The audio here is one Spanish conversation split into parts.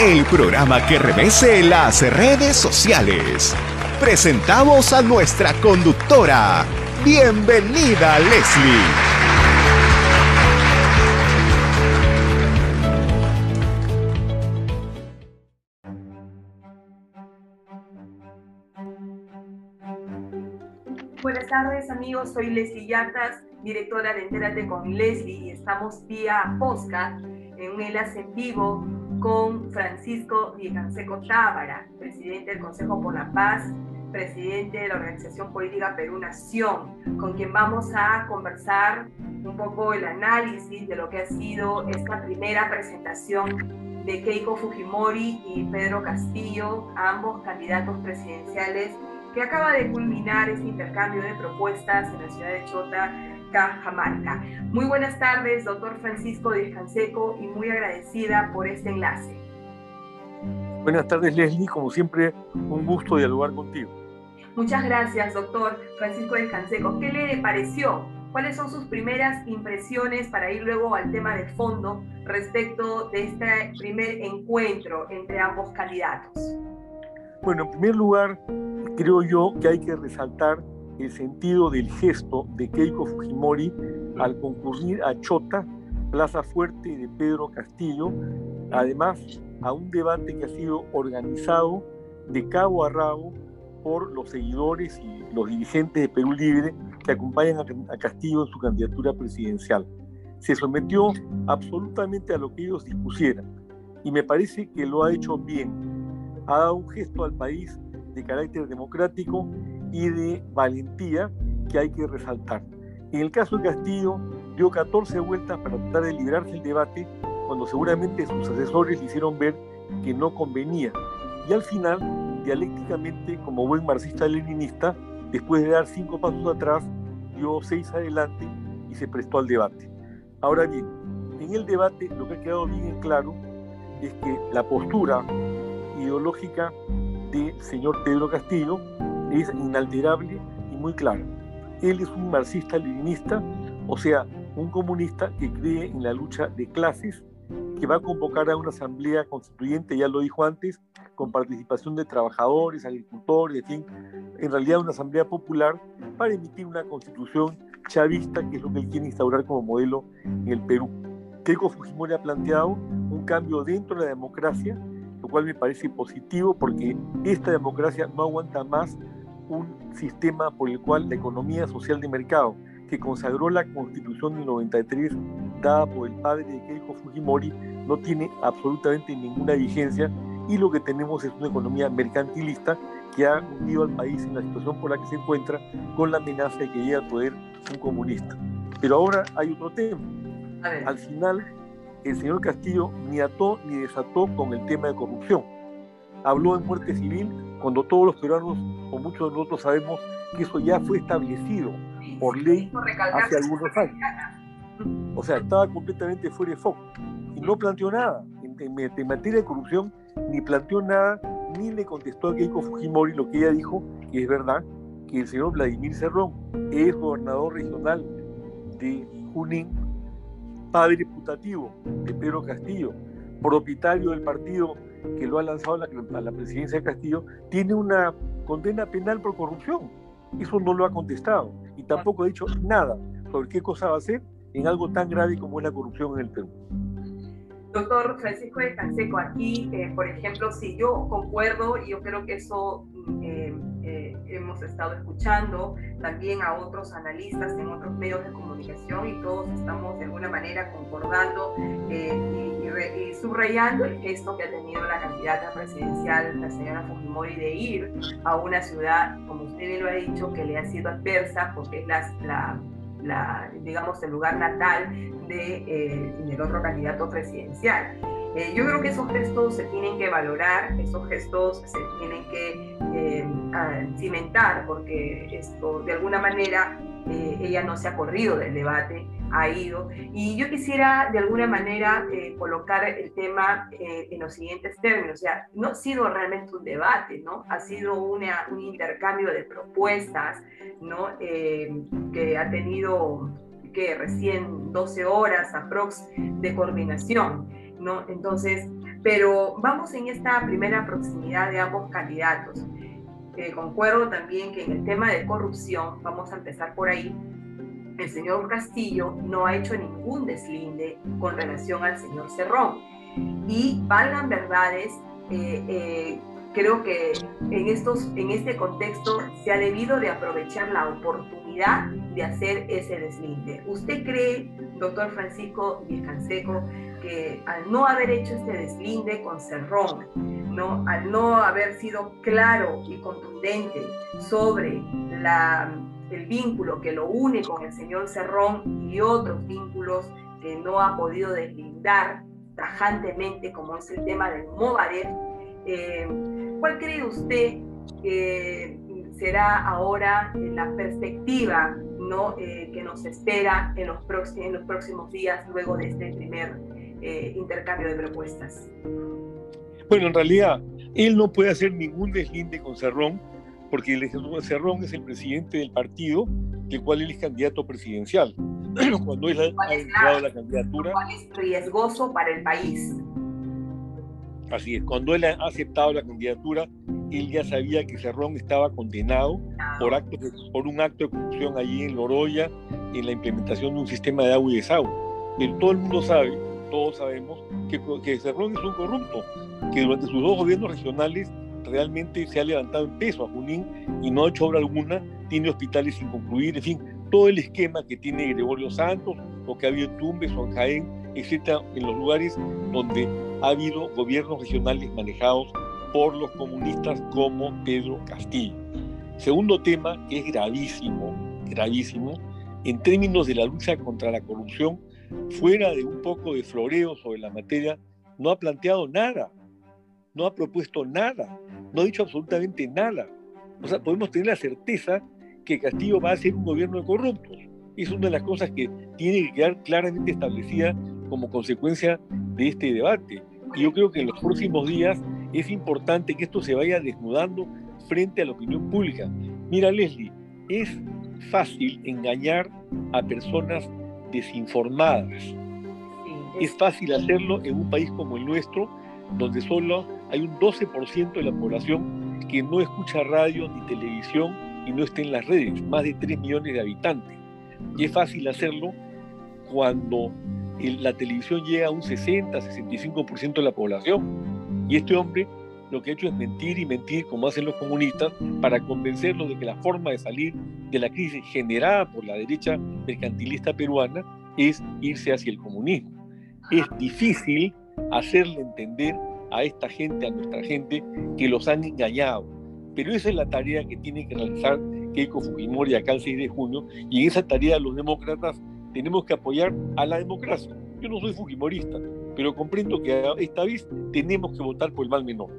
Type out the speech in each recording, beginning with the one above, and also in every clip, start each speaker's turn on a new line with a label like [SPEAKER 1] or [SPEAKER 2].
[SPEAKER 1] el programa que revese las redes sociales. Presentamos a nuestra conductora. Bienvenida, Leslie.
[SPEAKER 2] Buenas tardes amigos, soy Leslie Yatas, directora de Entérate con Leslie y estamos vía Posca en un enlace en vivo con Francisco Villacanseco Tábara, presidente del Consejo por la Paz, presidente de la Organización Política Perú Nación, con quien vamos a conversar un poco el análisis de lo que ha sido esta primera presentación de Keiko Fujimori y Pedro Castillo, ambos candidatos presidenciales, que acaba de culminar este intercambio de propuestas en la ciudad de Chota, Cajamarca. Muy buenas tardes, doctor Francisco Díaz Canseco, y muy agradecida por este enlace.
[SPEAKER 3] Buenas tardes, Leslie. Como siempre, un gusto dialogar contigo.
[SPEAKER 2] Muchas gracias, doctor Francisco Díaz Canseco. ¿Qué le pareció? ¿Cuáles son sus primeras impresiones para ir luego al tema de fondo respecto de este primer encuentro entre ambos candidatos?
[SPEAKER 3] Bueno, en primer lugar, creo yo que hay que resaltar el sentido del gesto de Keiko Fujimori al concurrir a Chota, Plaza Fuerte de Pedro Castillo, además a un debate que ha sido organizado de cabo a rabo por los seguidores y los dirigentes de Perú Libre que acompañan a Castillo en su candidatura presidencial. Se sometió absolutamente a lo que ellos dispusieran y me parece que lo ha hecho bien. Ha dado un gesto al país de carácter democrático y de valentía que hay que resaltar. En el caso de Castillo, dio 14 vueltas para tratar de librarse el debate cuando seguramente sus asesores le hicieron ver que no convenía. Y al final, dialécticamente, como buen marxista-leninista, después de dar cinco pasos atrás, dio seis adelante y se prestó al debate. Ahora bien, en el debate lo que ha quedado bien claro es que la postura ideológica del señor Pedro Castillo es inalterable y muy clara. Él es un marxista-leninista, o sea, un comunista que cree en la lucha de clases, que va a convocar a una asamblea constituyente, ya lo dijo antes, con participación de trabajadores, agricultores, en fin, en realidad una asamblea popular para emitir una constitución chavista, que es lo que él quiere instaurar como modelo en el Perú. Keiko Fujimori ha planteado un cambio dentro de la democracia, lo cual me parece positivo porque esta democracia no aguanta más un sistema por el cual la economía social de mercado, que consagró la constitución del 93 dada por el padre de Keiko Fujimori, no tiene absolutamente ninguna vigencia y lo que tenemos es una economía mercantilista que ha hundido al país en la situación por la que se encuentra con la amenaza de que llegue al poder un comunista. Pero ahora hay otro tema. Al final, el señor Castillo ni ató ni desató con el tema de corrupción habló de muerte civil cuando todos los peruanos o muchos de nosotros sabemos que eso ya fue establecido por ley hace algunos años. O sea, estaba completamente fuera de foco y no planteó nada en, materia de corrupción, ni planteó nada, ni le contestó a Keiko Fujimori lo que ella dijo, que es verdad, que el señor Vladimir Cerrón es gobernador regional de Junín, padre putativo de Pedro Castillo, propietario del partido que lo ha lanzado a la, presidencia de Castillo, tiene una condena penal por corrupción. Eso no lo ha contestado y tampoco ha dicho nada sobre qué cosa va a hacer en algo tan grave como es la corrupción en el Perú.
[SPEAKER 2] Doctor Francisco de Canseco, aquí, eh, por ejemplo, si yo concuerdo, y yo creo que eso hemos estado escuchando también a otros analistas en otros medios de comunicación y todos estamos de alguna manera concordando y, subrayando el gesto que ha tenido la candidata presidencial, la señora Fujimori, de ir a una ciudad, como usted bien lo ha dicho, que le ha sido adversa porque es la la, digamos, el lugar natal de, eh, del otro candidato presidencial. Eh, yo creo que esos gestos se tienen que valorar, esos gestos se tienen que eh, cimentar, porque esto de alguna manera eh, ella no se ha corrido del debate, ha ido. Y yo quisiera de alguna manera eh, colocar el tema eh, en los siguientes términos. O sea, no ha sido realmente un debate, ¿no? Ha sido una, un intercambio de propuestas, ¿no? que ha tenido que recién 12 horas aprox de coordinación, ¿no? Entonces, Pero vamos en esta primera proximidad de ambos candidatos. Eh, concuerdo también que en el tema de corrupción, vamos a empezar por ahí, el señor Castillo no ha hecho ningún deslinde con relación al señor Cerrón. Y valgan verdades, eh, eh, creo que en, estos, en este contexto se ha debido de aprovechar la oportunidad de hacer ese deslinde. ¿Usted cree, doctor Francisco Vizcanseco, que al no haber hecho este deslinde con Cerrón, ¿no? al no haber sido claro y contundente sobre el vínculo que lo une con el señor Cerrón y otros vínculos que no ha podido deslindar tajantemente, como es el tema del Movaret, eh, ¿cuál cree usted que será ahora la perspectiva. Eh, que nos espera en los, en los próximos días luego de este primer eh, intercambio de propuestas?
[SPEAKER 3] Bueno, en realidad, él no puede hacer ningún deslinde con Cerrón, porque el Cerrón es el presidente del partido, del cual él es candidato presidencial. Cuando él ha, entrado la candidatura.
[SPEAKER 2] es riesgoso para el país.
[SPEAKER 3] Así es, cuando él ha aceptado la candidatura, él ya sabía que Cerrón estaba condenado por, actos por un acto de corrupción allí en Loroya, en la implementación de un sistema de agua y desagüe. Pero todo el mundo sabe, todos sabemos, que, que Cerrón es un corrupto, que durante sus dos gobiernos regionales realmente se ha levantado en peso a Junín y no ha hecho obra alguna, tiene hospitales sin concluir, en fin, todo el esquema que tiene Gregorio Santos, o que ha habido en Tumbes o en Jaén, etcétera, en los lugares donde ha habido gobiernos regionales manejados por los comunistas como Pedro Castillo. Segundo tema que es gravísimo, gravísimo, en términos de la lucha contra la corrupción, fuera de un poco de floreo sobre la materia, no ha planteado nada, no ha propuesto nada, no ha dicho absolutamente nada. O sea, podemos tener la certeza que Castillo va a ser un gobierno de corruptos. Es una de las cosas que tiene que quedar claramente establecida como consecuencia de este debate. Y yo creo que en los próximos días es importante que esto se vaya desnudando frente a la opinión pública. Mira, Leslie, es fácil engañar a personas desinformadas. Es fácil hacerlo en un país como el nuestro, donde solo hay un 12% de la población que no escucha radio ni televisión y no está en las redes, más de 3 millones de habitantes. Y es fácil hacerlo cuando la televisión llega a un 60-65% de la población. Y este hombre lo que ha hecho es mentir y mentir, como hacen los comunistas, para convencerlos de que la forma de salir de la crisis generada por la derecha mercantilista peruana es irse hacia el comunismo. Es difícil hacerle entender a esta gente, a nuestra gente, que los han engañado. Pero esa es la tarea que tiene que realizar Keiko Fujimori acá el 6 de junio, y en esa tarea los demócratas tenemos que apoyar a la democracia. Yo no soy fujimorista, pero comprendo que esta vez tenemos que votar por el mal menor.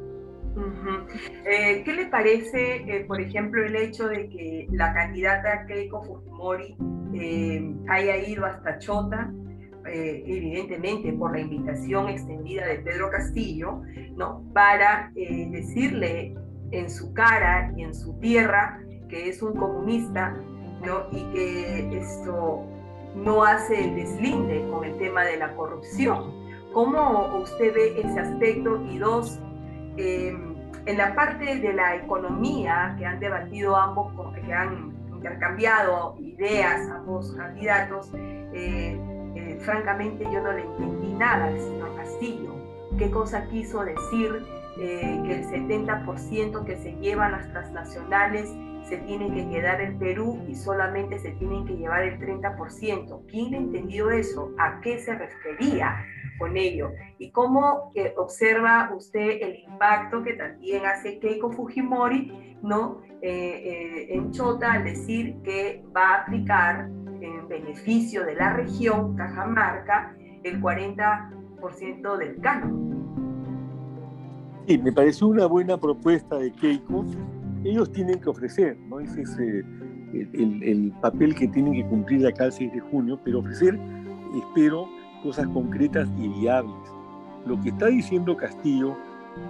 [SPEAKER 2] Eh, ¿Qué le parece, eh, por ejemplo, el hecho de que la candidata Keiko Fujimori eh, haya ido hasta Chota eh, evidentemente por la invitación extendida de Pedro Castillo, ¿no? para eh, decirle en su cara y en su tierra que es un comunista ¿no? y que esto no hace el deslinde con el tema de la corrupción. ¿Cómo usted ve ese aspecto? Y dos, em, en la parte de la economía que han debatido ambos, que han intercambiado ideas ambos candidatos, eh, eh, francamente yo no le entendí nada al señor Castillo. ¿Qué cosa quiso decir eh, que el 70% que se llevan las transnacionales se tienen que quedar en Perú y solamente se tienen que llevar el 30%? ¿Quién entendió eso? ¿A qué se refería? con ello y cómo eh, observa usted el impacto que también hace Keiko Fujimori ¿no? en Chota al decir que va a aplicar en beneficio de la región, Cajamarca, el 40% del canon.
[SPEAKER 3] Sí, me pareció una buena propuesta de Keiko. Ellos tienen que ofrecer, ¿no? Ese es eh, el, el, papel que tienen que cumplir acá el 6 de junio, pero ofrecer, espero, cosas concretas y viables. Lo que está diciendo Castillo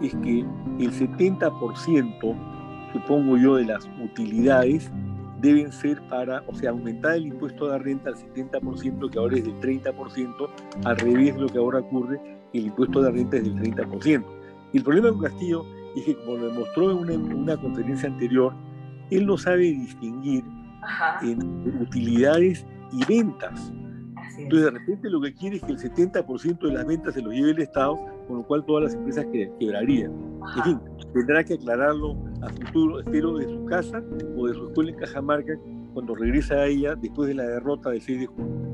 [SPEAKER 3] es que el 70%, supongo yo, de las utilidades deben ser para, o sea, aumentar el impuesto de renta al 70%, que ahora es del 30%, al revés de lo que ahora ocurre, el impuesto de renta es del 30%. Y el problema con Castillo es que, como lo demostró en una, conferencia anterior, él no sabe distinguir entre utilidades y ventas. Entonces, de repente lo que quiere es que el 70% de las ventas se lo lleve el Estado, con lo cual todas las empresas quebrarían. En fin, tendrá que aclararlo a futuro, espero, de su casa o de su escuela en Cajamarca, cuando regresa a ella después de la derrota del 6 de junio.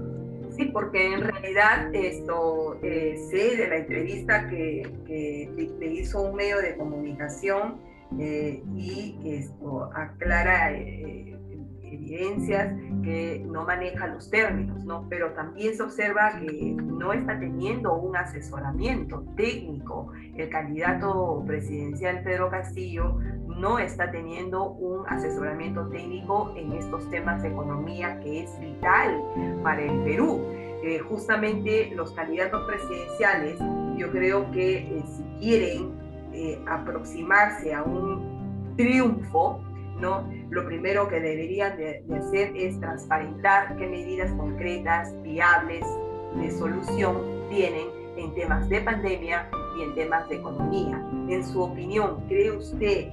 [SPEAKER 2] Sí, porque en realidad esto eh, sé de la entrevista que, que, le hizo un medio de comunicación eh, y esto aclara eh, evidencias que no maneja los términos, ¿no? Pero también se observa que no está teniendo un asesoramiento técnico. El candidato presidencial Pedro Castillo no está teniendo un asesoramiento técnico en estos temas de economía que es vital para el Perú. Eh, justamente los candidatos presidenciales, yo creo que eh, si quieren eh, aproximarse a un triunfo, ¿no? Lo primero que deberían de, hacer es transparentar qué medidas concretas, viables, de solución tienen en temas de pandemia y en temas de economía. En su opinión, ¿cree usted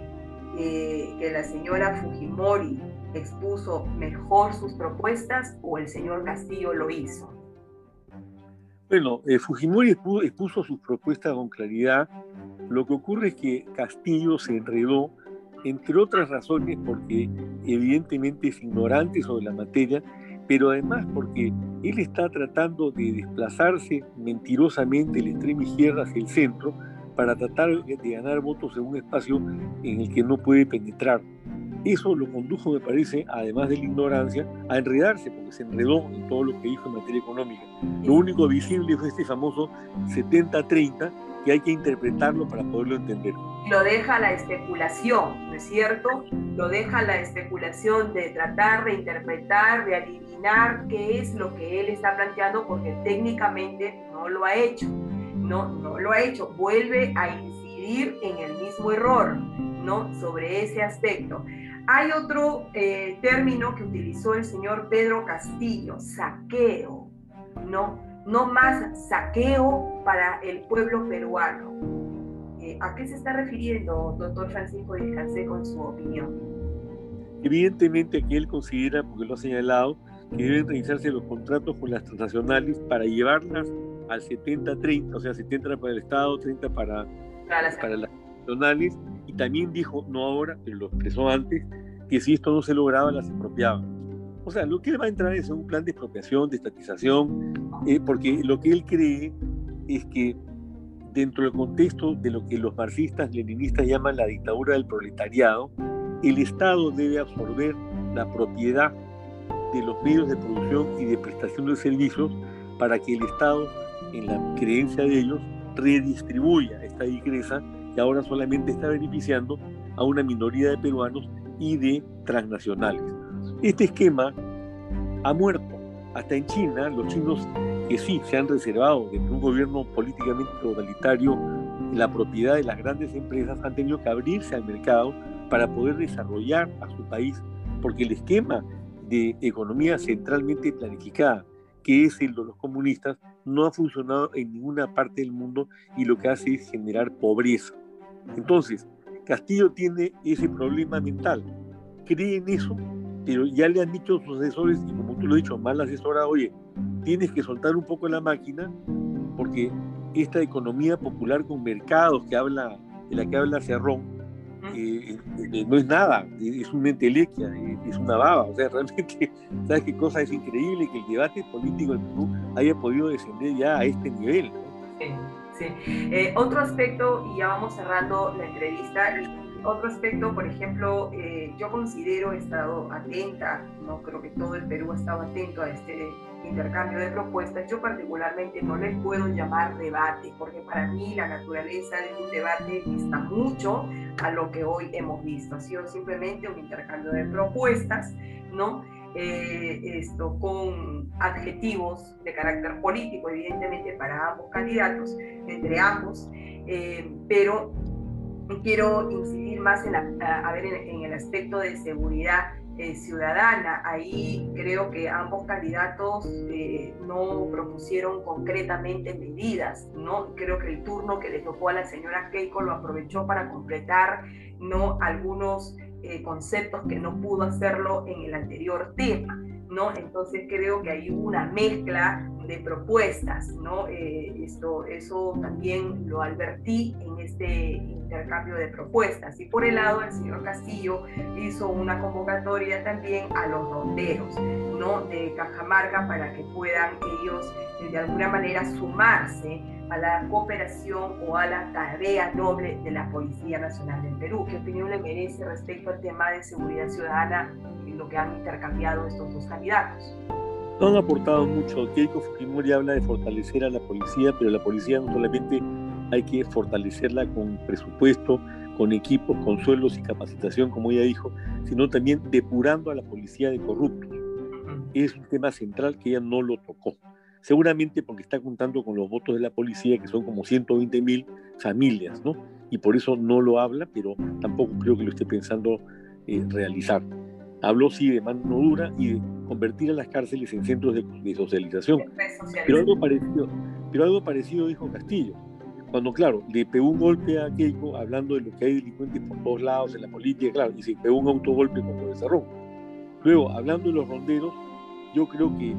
[SPEAKER 2] que la señora Fujimori expuso mejor sus propuestas o el señor Castillo lo hizo?
[SPEAKER 3] Bueno, eh, Fujimori expuso, sus propuestas con claridad. Lo que ocurre es que Castillo se enredó, entre otras razones, porque evidentemente es ignorante sobre la materia, pero además porque él está tratando de desplazarse mentirosamente de la extrema izquierda hacia el centro para tratar de ganar votos en un espacio en el que no puede penetrar. Eso lo condujo, me parece, además de la ignorancia, a enredarse, porque se enredó en todo lo que dijo en materia económica. Lo único visible fue este famoso 70-30, que hay que interpretarlo para poderlo entender.
[SPEAKER 2] Lo deja la especulación, ¿no es cierto? Lo deja la especulación de tratar de interpretar, de adivinar qué es lo que él está planteando, porque técnicamente no lo ha hecho. No, no lo ha hecho. Vuelve a incidir en el mismo error, ¿no? Sobre ese aspecto. Hay otro eh, término que utilizó el señor Pedro Castillo, saqueo, ¿no? No más saqueo para el pueblo peruano. Eh, ¿A qué se está refiriendo, doctor Francisco Descansé, con su opinión?
[SPEAKER 3] Evidentemente que él considera, porque lo ha señalado, que deben realizarse los contratos con las transnacionales para llevarlas al 70-30, o sea, 70 para el Estado, 30 para, para las, para las nacionales, y también dijo, no ahora, pero lo expresó antes, que si esto no se lograba, las expropiaba. O sea, lo que él va a entrar es un plan de expropiación, de estatización, eh, porque lo que él cree es que dentro del contexto de lo que los marxistas leninistas llaman la dictadura del proletariado, el Estado debe absorber la propiedad de los medios de producción y de prestación de servicios para que el Estado, en la creencia de ellos, redistribuya esta riqueza que ahora solamente está beneficiando a una minoría de peruanos y de transnacionales. Este esquema ha muerto. Hasta en China, los chinos que sí se han reservado de un gobierno políticamente totalitario la propiedad de las grandes empresas han tenido que abrirse al mercado para poder desarrollar a su país, porque el esquema de economía centralmente planificada, que es el de los comunistas, no ha funcionado en ninguna parte del mundo y lo que hace es generar pobreza. Entonces, Castillo tiene ese problema mental, cree en eso, pero ya le han dicho sus asesores, y como tú lo has dicho, mal asesorado, oye, tienes que soltar un poco la máquina, porque esta economía popular con mercados que habla, de la que habla Cerrón, eh, eh, no es nada, es una entelequia, es una baba. O sea, realmente, ¿sabes qué cosa es increíble que el debate político en Perú haya podido descender ya a este nivel?
[SPEAKER 2] Sí. Eh, otro aspecto, y ya vamos cerrando la entrevista, otro aspecto, por ejemplo, eh, yo considero, he estado atenta, no creo que todo el Perú ha estado atento a este intercambio de propuestas, yo particularmente no les puedo llamar debate, porque para mí la naturaleza de un debate está mucho a lo que hoy hemos visto, ha sido simplemente un intercambio de propuestas, ¿no? Eh, esto con adjetivos de carácter político, evidentemente para ambos candidatos, entre ambos, eh, pero quiero incidir más en, a ver, en, el aspecto de seguridad eh, ciudadana. Ahí creo que ambos candidatos eh, no propusieron concretamente medidas, ¿no? Creo que el turno que le tocó a la señora Keiko lo aprovechó para completar, ¿no? Algunos eh, conceptos que no pudo hacerlo en el anterior tema. ¿No? Entonces creo que hay una mezcla de propuestas, ¿no? Eh, esto, eso también lo advertí en este intercambio de propuestas. Y por el lado, el señor Castillo hizo una convocatoria también a los ronderos, ¿no? De Cajamarca para que puedan ellos eh, de alguna manera sumarse a la cooperación o a la tarea noble de la Policía Nacional del Perú. ¿Qué opinión le merece respecto al tema de seguridad ciudadana lo que han intercambiado estos dos candidatos?
[SPEAKER 3] No han aportado mucho. Keiko Fujimori habla de fortalecer a la policía, pero la policía no solamente hay que fortalecerla con presupuesto, con equipos, con sueldos y capacitación, como ella dijo, sino también depurando a la policía de corruptos. Es un tema central que ella no lo tocó seguramente porque está contando con los votos de la policía, que son como 120 mil familias, ¿no? Y por eso no lo habla, pero tampoco creo que lo esté pensando eh, realizar. Habló sí de mano dura y de convertir a las cárceles en centros de, socialización. Pero algo, parecido, pero algo parecido dijo Castillo. Cuando, claro, le pegó un golpe a Keiko hablando de lo que hay delincuentes por todos lados en la política, claro, y se pegó un autogolpe cuando desarrolló. Luego, hablando de los ronderos, yo creo que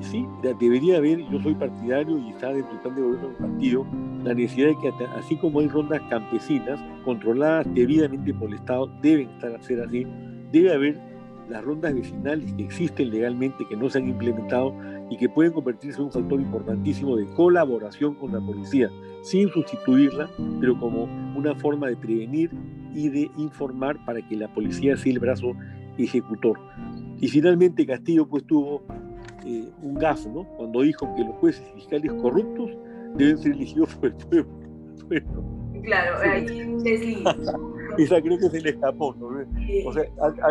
[SPEAKER 3] sí, debería haber, yo soy partidario y está dentro del plan de gobierno del partido, la necesidad de que así como hay rondas campesinas controladas debidamente por el Estado, deben estar a ser así, debe haber las rondas vecinales que existen legalmente, que no se han implementado y que pueden convertirse en un factor importantísimo de colaboración con la policía, sin sustituirla, pero como una forma de prevenir y de informar para que la policía sea el brazo ejecutor. Y finalmente Castillo pues tuvo eh, un gafo, ¿no? Cuando dijo que los jueces y fiscales corruptos deben ser elegidos por el
[SPEAKER 2] pueblo. claro, ahí
[SPEAKER 3] Esa creo que se le escapó, ¿no? O sea,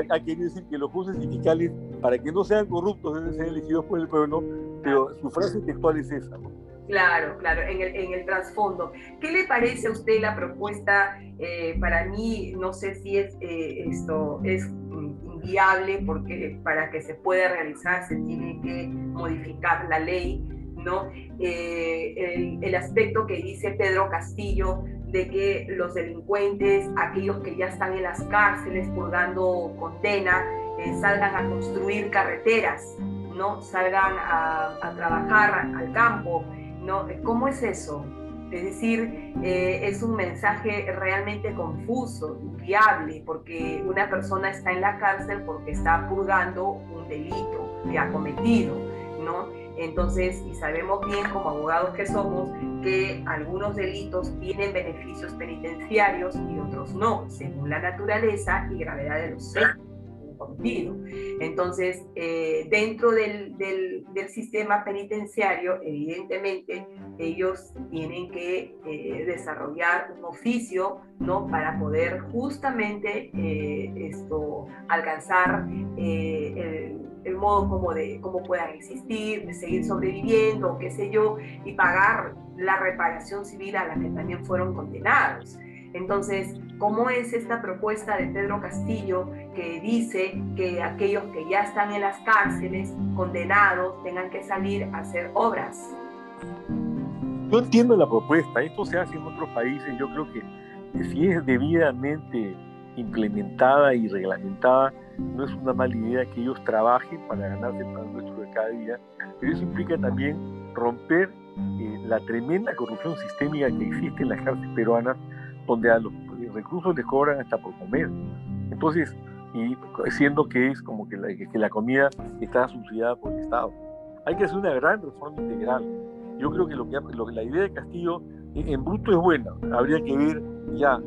[SPEAKER 3] ha, querido decir que los jueces y fiscales, para que no sean corruptos, deben ser elegidos por el pueblo, pero su frase textual es esa, ¿no?
[SPEAKER 2] Claro, claro, en el, en el trasfondo. ¿Qué le parece a usted la propuesta? Eh, para mí, no sé si es eh, esto, es inviable porque para que se pueda realizar se tiene que modificar la ley, ¿no? Eh, el, el, aspecto que dice Pedro Castillo de que los delincuentes, aquellos que ya están en las cárceles purgando condena, salgan a construir carreteras, ¿no? Salgan a, trabajar al campo, ¿no? ¿Cómo es eso? Es decir, eh, es un mensaje realmente confuso, inviable, porque una persona está en la cárcel porque está purgando un delito que ha cometido, ¿no? Entonces, y sabemos bien como abogados que somos que algunos delitos tienen beneficios penitenciarios y otros no, según la naturaleza y gravedad de los hechos Entonces, eh, dentro del, del, sistema penitenciario, evidentemente, ellos tienen que eh, desarrollar un oficio, ¿no? Para poder justamente eh, esto, alcanzar el, el, modo como, de, cómo puedan existir, de seguir sobreviviendo, qué sé yo, y pagar la reparación civil a la que también fueron condenados. Entonces, ¿cómo es esta propuesta de Pedro Castillo que dice que aquellos que ya están en las cárceles, condenados, tengan que salir a hacer obras?
[SPEAKER 3] Yo entiendo la propuesta, esto se hace en otros países, yo creo que, si es debidamente implementada y reglamentada, no es una mala idea que ellos trabajen para ganarse el pan nuestro de cada día, pero eso implica también romper eh, la tremenda corrupción sistémica que existe en las cárceles peruanas, donde a los recursos les cobran hasta por comer. Entonces, y siendo que es como que la, que la comida está subsidiada por el Estado. Hay que hacer una gran reforma integral. Yo creo que, lo que la idea de Castillo en bruto es buena. Habría que ver ya,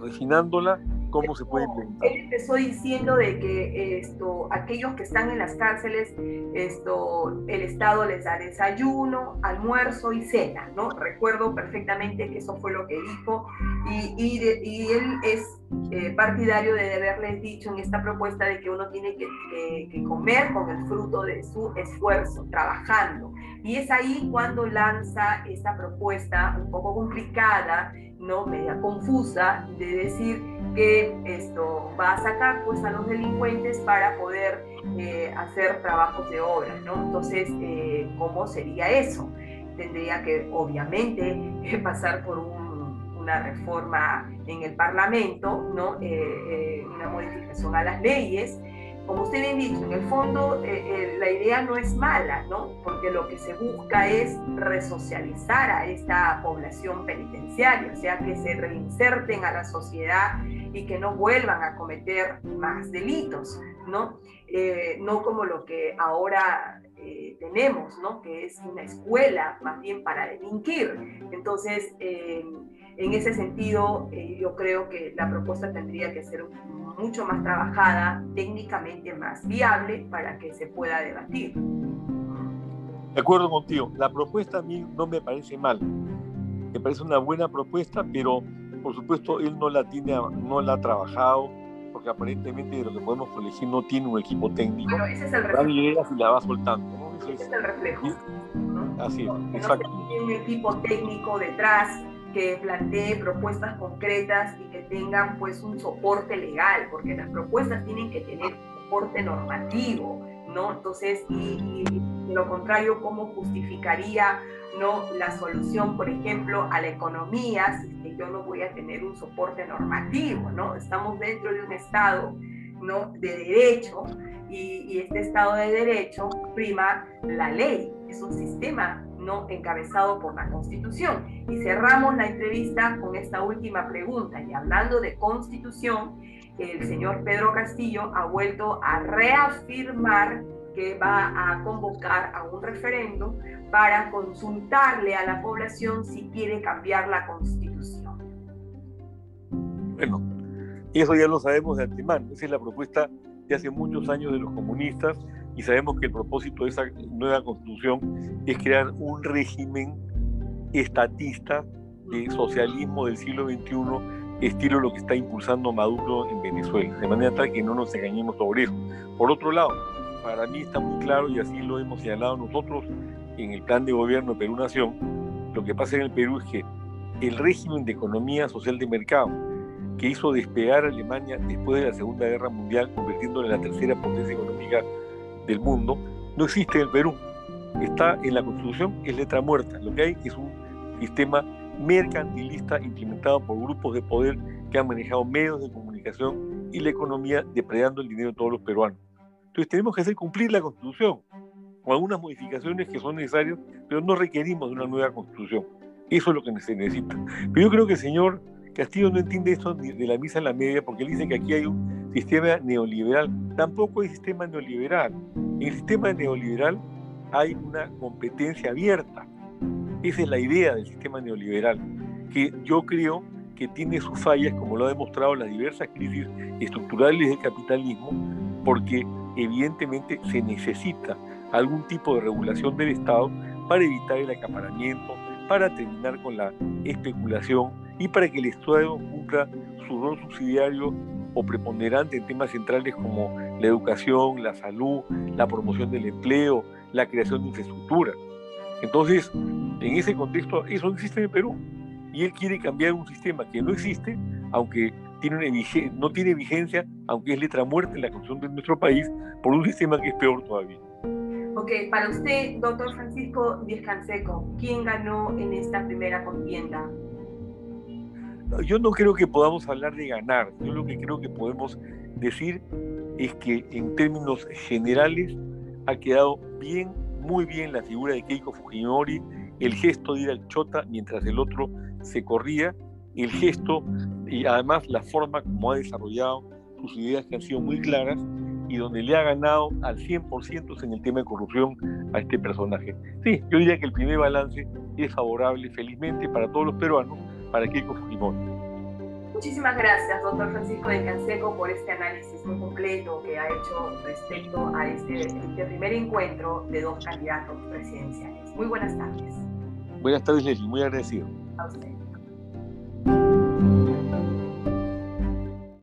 [SPEAKER 3] refinándola, cómo se puede implementar.
[SPEAKER 2] Él empezó diciendo de que esto, aquellos que están en las cárceles, esto, el Estado les da desayuno, almuerzo y cena, ¿no? Recuerdo perfectamente que eso fue lo que dijo y, y, él es eh, partidario de haberles dicho en esta propuesta de que uno tiene que, que, comer con el fruto de su esfuerzo, trabajando. Y es ahí cuando lanza esta propuesta un poco complicada, ¿no? Media confusa, de decir que esto va a sacar pues a los delincuentes para poder eh, hacer trabajos de obra, ¿no? Entonces, eh, ¿cómo sería eso? Tendría que obviamente pasar por una reforma en el Parlamento, ¿no? Eh, una modificación a las leyes como usted bien dicho, en el fondo eh, eh, la idea no es mala, ¿no? Porque lo que se busca es resocializar a esta población penitenciaria, o sea, que se reinserten a la sociedad y que no vuelvan a cometer más delitos, ¿no? Eh, no como lo que ahora tenemos, ¿no? Que es una escuela más bien para delinquir. Entonces, en ese sentido, yo creo que la propuesta tendría que ser mucho más trabajada, técnicamente más viable para que se pueda debatir.
[SPEAKER 3] De acuerdo contigo, la propuesta a mí no me parece mal, me parece una buena propuesta, pero por supuesto él no la tiene, no la ha trabajado, porque aparentemente de lo que podemos elegir no tiene un equipo técnico.
[SPEAKER 2] Pero ese es el reflejo.
[SPEAKER 3] y la va soltando. ¿no?
[SPEAKER 2] Ese, es, el reflejo.
[SPEAKER 3] Así es,
[SPEAKER 2] exacto. No tiene un equipo técnico detrás que plantee propuestas concretas y que tengan pues un soporte legal, porque las propuestas tienen que tener soporte normativo, ¿no? Entonces, y, lo contrario, ¿cómo justificaría no la solución, por ejemplo, a la economía si que yo no voy a tener un soporte normativo, ¿no? Estamos dentro de un Estado, ¿no? De derecho y, y este Estado de derecho prima la ley, es un sistema no encabezado por la Constitución. Y cerramos la entrevista con esta última pregunta. Y hablando de Constitución, el señor Pedro Castillo ha vuelto a reafirmar que va a convocar a un referendo para consultarle a la población si quiere cambiar la Constitución.
[SPEAKER 3] Bueno, eso ya lo sabemos de antemano. Esa es la propuesta de hace muchos años de los comunistas y sabemos que el propósito de esa nueva constitución es crear un régimen estatista de socialismo del siglo XXI, estilo lo que está impulsando Maduro en Venezuela, de manera tal que no nos engañemos sobre eso. Por otro lado, para mí está muy claro, y así lo hemos señalado nosotros en el plan de gobierno de Perú Nación, lo que pasa en el Perú es que el régimen de economía social de mercado, que hizo despegar a Alemania después de la Segunda Guerra Mundial, convirtiéndola en la tercera potencia económica del mundo, no existe en el Perú. Está en la Constitución, es letra muerta. Lo que hay es un sistema mercantilista implementado por grupos de poder que han manejado medios de comunicación y la economía depredando el dinero de todos los peruanos. Entonces tenemos que hacer cumplir la Constitución con algunas modificaciones que son necesarias, pero no requerimos de una nueva Constitución. Eso es lo que se necesita. Pero yo creo que el señor Castillo no entiende esto de la misa en la media porque él dice que aquí hay un sistema neoliberal. Tampoco hay sistema neoliberal. En el sistema neoliberal hay una competencia abierta. Esa es la idea del sistema neoliberal, que yo creo que tiene sus fallas, como lo ha demostrado las diversas crisis estructurales del capitalismo, porque evidentemente se necesita algún tipo de regulación del Estado para evitar el acaparamiento, para terminar con la especulación y para que el Estado cumpla su rol subsidiario o preponderante en temas centrales como la educación, la salud, la promoción del empleo, la creación de infraestructura. Entonces, en ese contexto, eso existe en Perú. Y él quiere cambiar un sistema que no existe, aunque tiene una no tiene vigencia, aunque es letra muerta en la construcción de nuestro país, por un sistema que es peor todavía.
[SPEAKER 2] Ok, para usted, doctor Francisco Díaz Canseco, ¿quién ganó en esta primera contienda?
[SPEAKER 3] yo no creo que podamos hablar de ganar. Yo lo que creo que podemos decir es que en términos generales ha quedado bien, muy bien la figura de Keiko Fujimori, el gesto de ir al Chota mientras el otro se corría, el gesto y además la forma como ha desarrollado sus ideas que han sido muy claras y donde le ha ganado al 100% en el tema de corrupción a este personaje. Sí, yo diría que el primer balance es favorable, felizmente, para todos los peruanos, para Keiko Fujimori.
[SPEAKER 2] Muchísimas gracias, doctor Francisco de Canseco, por este análisis muy completo que ha hecho respecto a este, este, primer encuentro de dos candidatos presidenciales. Muy buenas tardes.
[SPEAKER 3] Buenas tardes, Leslie. Muy agradecido.
[SPEAKER 2] A usted.